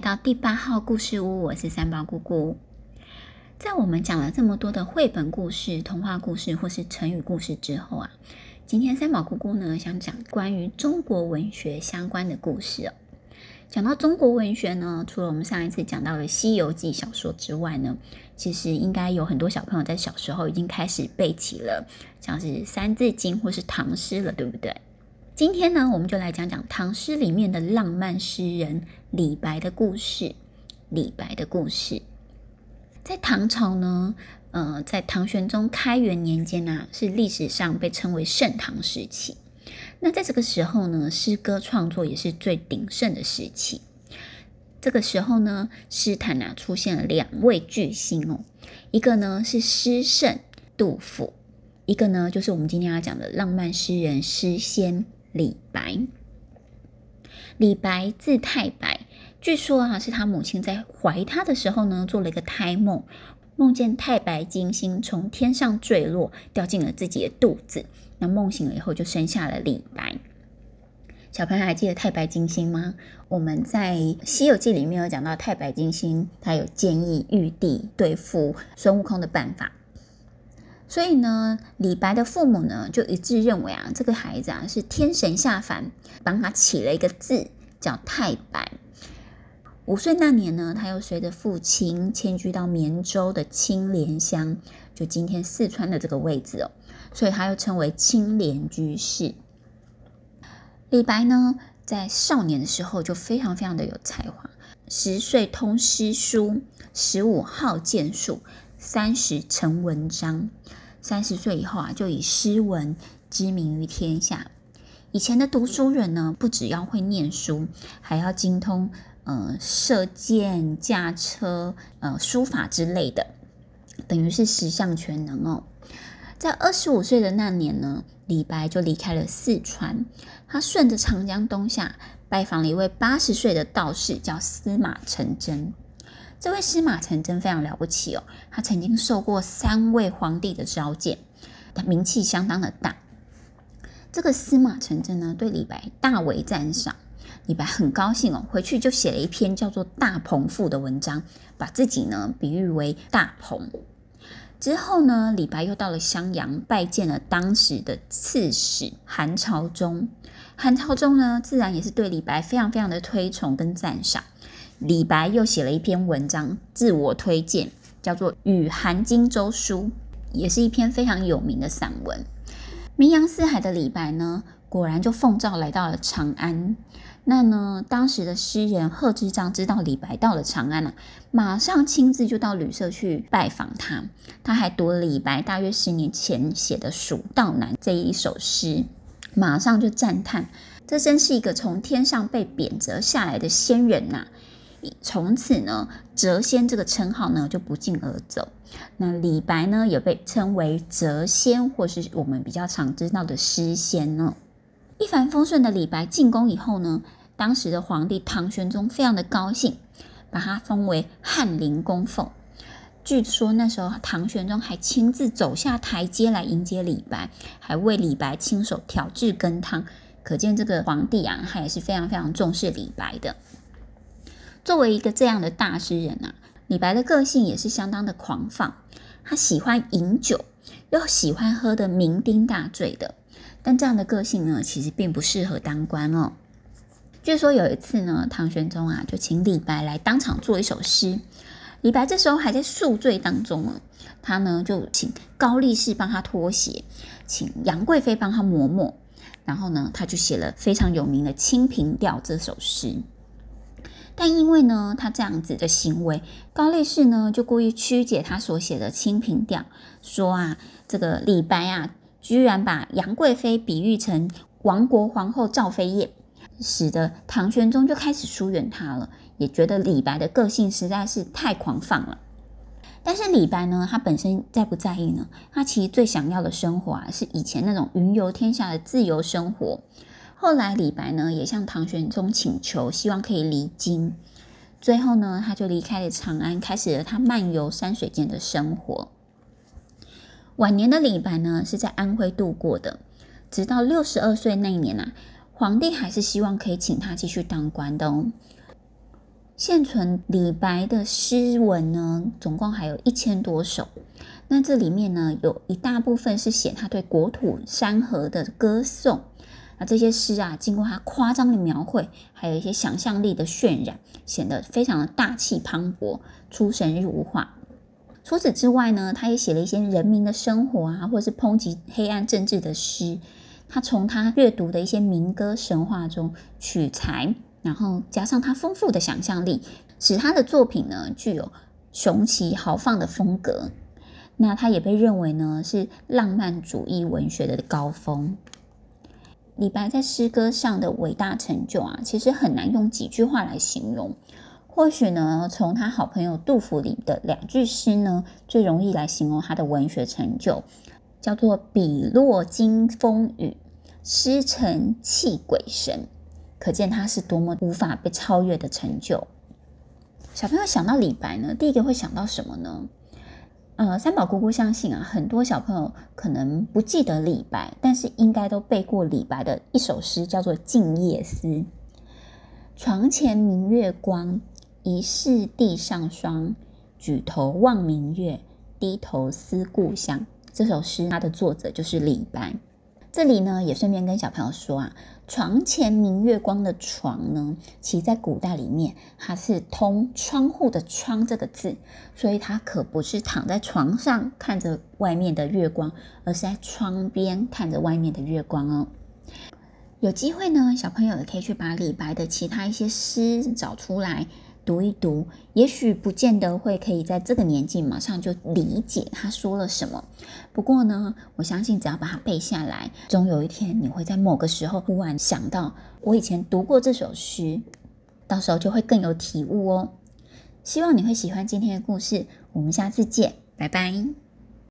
到第八号故事屋，我是三宝姑姑。在我们讲了这么多的绘本故事、童话故事或是成语故事之后啊，今天三宝姑姑呢想讲关于中国文学相关的故事哦。讲到中国文学呢，除了我们上一次讲到的《西游记》小说之外呢，其实应该有很多小朋友在小时候已经开始背起了像是《三字经》或是唐诗了，对不对？今天呢，我们就来讲讲唐诗里面的浪漫诗人李白的故事。李白的故事，在唐朝呢，呃，在唐玄宗开元年间啊，是历史上被称为盛唐时期。那在这个时候呢，诗歌创作也是最鼎盛的时期。这个时候呢，诗坛啊出现了两位巨星哦，一个呢是诗圣杜甫，一个呢就是我们今天要讲的浪漫诗人诗仙李白。李白字太白，据说啊是他母亲在怀他的时候呢做了一个胎梦，梦见太白金星从天上坠落，掉进了自己的肚子。那梦醒了以后，就生下了李白。小朋友还记得太白金星吗？我们在《西游记》里面有讲到太白金星，他有建议玉帝对付孙悟空的办法。所以呢，李白的父母呢就一致认为啊，这个孩子啊是天神下凡，帮他起了一个字叫太白。五岁那年呢，他又随着父亲迁居到绵州的青莲乡，就今天四川的这个位置哦。所以他又称为青莲居士。李白呢，在少年的时候就非常非常的有才华，十岁通诗书，十五好剑术，三十成文章。三十岁以后啊，就以诗文知名于天下。以前的读书人呢，不只要会念书，还要精通呃射箭、驾车、呃书法之类的，等于是十项全能哦。在二十五岁的那年呢，李白就离开了四川，他顺着长江东下，拜访了一位八十岁的道士，叫司马承祯。这位司马承祯非常了不起哦，他曾经受过三位皇帝的召见，他名气相当的大。这个司马承祯呢，对李白大为赞赏，李白很高兴哦，回去就写了一篇叫做《大鹏赋》的文章，把自己呢比喻为大鹏。之后呢，李白又到了襄阳，拜见了当时的刺史韩朝忠。韩朝忠呢，自然也是对李白非常非常的推崇跟赞赏。李白又写了一篇文章，自我推荐，叫做《与韩荆州书》，也是一篇非常有名的散文。名扬四海的李白呢，果然就奉诏来到了长安。那呢，当时的诗人贺知章知道李白到了长安了，马上亲自就到旅社去拜访他。他还读了李白大约十年前写的《蜀道难》这一首诗，马上就赞叹：这真是一个从天上被贬谪下来的仙人呐！从此呢，谪仙这个称号呢就不胫而走。那李白呢，也被称为谪仙，或是我们比较常知道的诗仙呢。一帆风顺的李白进宫以后呢，当时的皇帝唐玄宗非常的高兴，把他封为翰林供奉。据说那时候唐玄宗还亲自走下台阶来迎接李白，还为李白亲手调制羹汤。可见这个皇帝啊，他也是非常非常重视李白的。作为一个这样的大诗人啊，李白的个性也是相当的狂放，他喜欢饮酒，又喜欢喝得酩酊大醉的。但这样的个性呢，其实并不适合当官哦。据说有一次呢，唐玄宗啊就请李白来当场作一首诗。李白这时候还在宿醉当中啊，他呢就请高力士帮他脱鞋，请杨贵妃帮他磨墨，然后呢他就写了非常有名的《清平调》这首诗。但因为呢他这样子的行为，高力士呢就故意曲解他所写的《清平调》，说啊这个李白啊。居然把杨贵妃比喻成亡国皇后赵飞燕，使得唐玄宗就开始疏远他了，也觉得李白的个性实在是太狂放了。但是李白呢，他本身在不在意呢？他其实最想要的生活啊，是以前那种云游天下的自由生活。后来李白呢，也向唐玄宗请求，希望可以离京。最后呢，他就离开了长安，开始了他漫游山水间的生活。晚年的李白呢，是在安徽度过的。直到六十二岁那年啊，皇帝还是希望可以请他继续当官的哦。现存李白的诗文呢，总共还有一千多首。那这里面呢，有一大部分是写他对国土山河的歌颂。那这些诗啊，经过他夸张的描绘，还有一些想象力的渲染，显得非常的大气磅礴、出神入化。除此之外呢，他也写了一些人民的生活啊，或是抨击黑暗政治的诗。他从他阅读的一些民歌神话中取材。然后加上他丰富的想象力，使他的作品呢具有雄奇豪放的风格。那他也被认为呢是浪漫主义文学的高峰。李白在诗歌上的伟大成就啊，其实很难用几句话来形容。或许呢，从他好朋友杜甫里的两句诗呢，最容易来形容他的文学成就，叫做“笔落惊风雨，诗成泣鬼神”。可见他是多么无法被超越的成就。小朋友想到李白呢，第一个会想到什么呢？呃，三宝姑姑相信啊，很多小朋友可能不记得李白，但是应该都背过李白的一首诗，叫做《静夜思》。床前明月光，疑是地上霜。举头望明月，低头思故乡。这首诗它的作者就是李白。这里呢，也顺便跟小朋友说啊，床前明月光的床呢，其实在古代里面，它是通窗户的窗这个字，所以它可不是躺在床上看着外面的月光，而是在窗边看着外面的月光哦。有机会呢，小朋友也可以去把李白的其他一些诗找出来。读一读，也许不见得会可以在这个年纪马上就理解他说了什么。不过呢，我相信只要把它背下来，总有一天你会在某个时候忽然想到，我以前读过这首诗，到时候就会更有体悟哦。希望你会喜欢今天的故事，我们下次见，拜拜。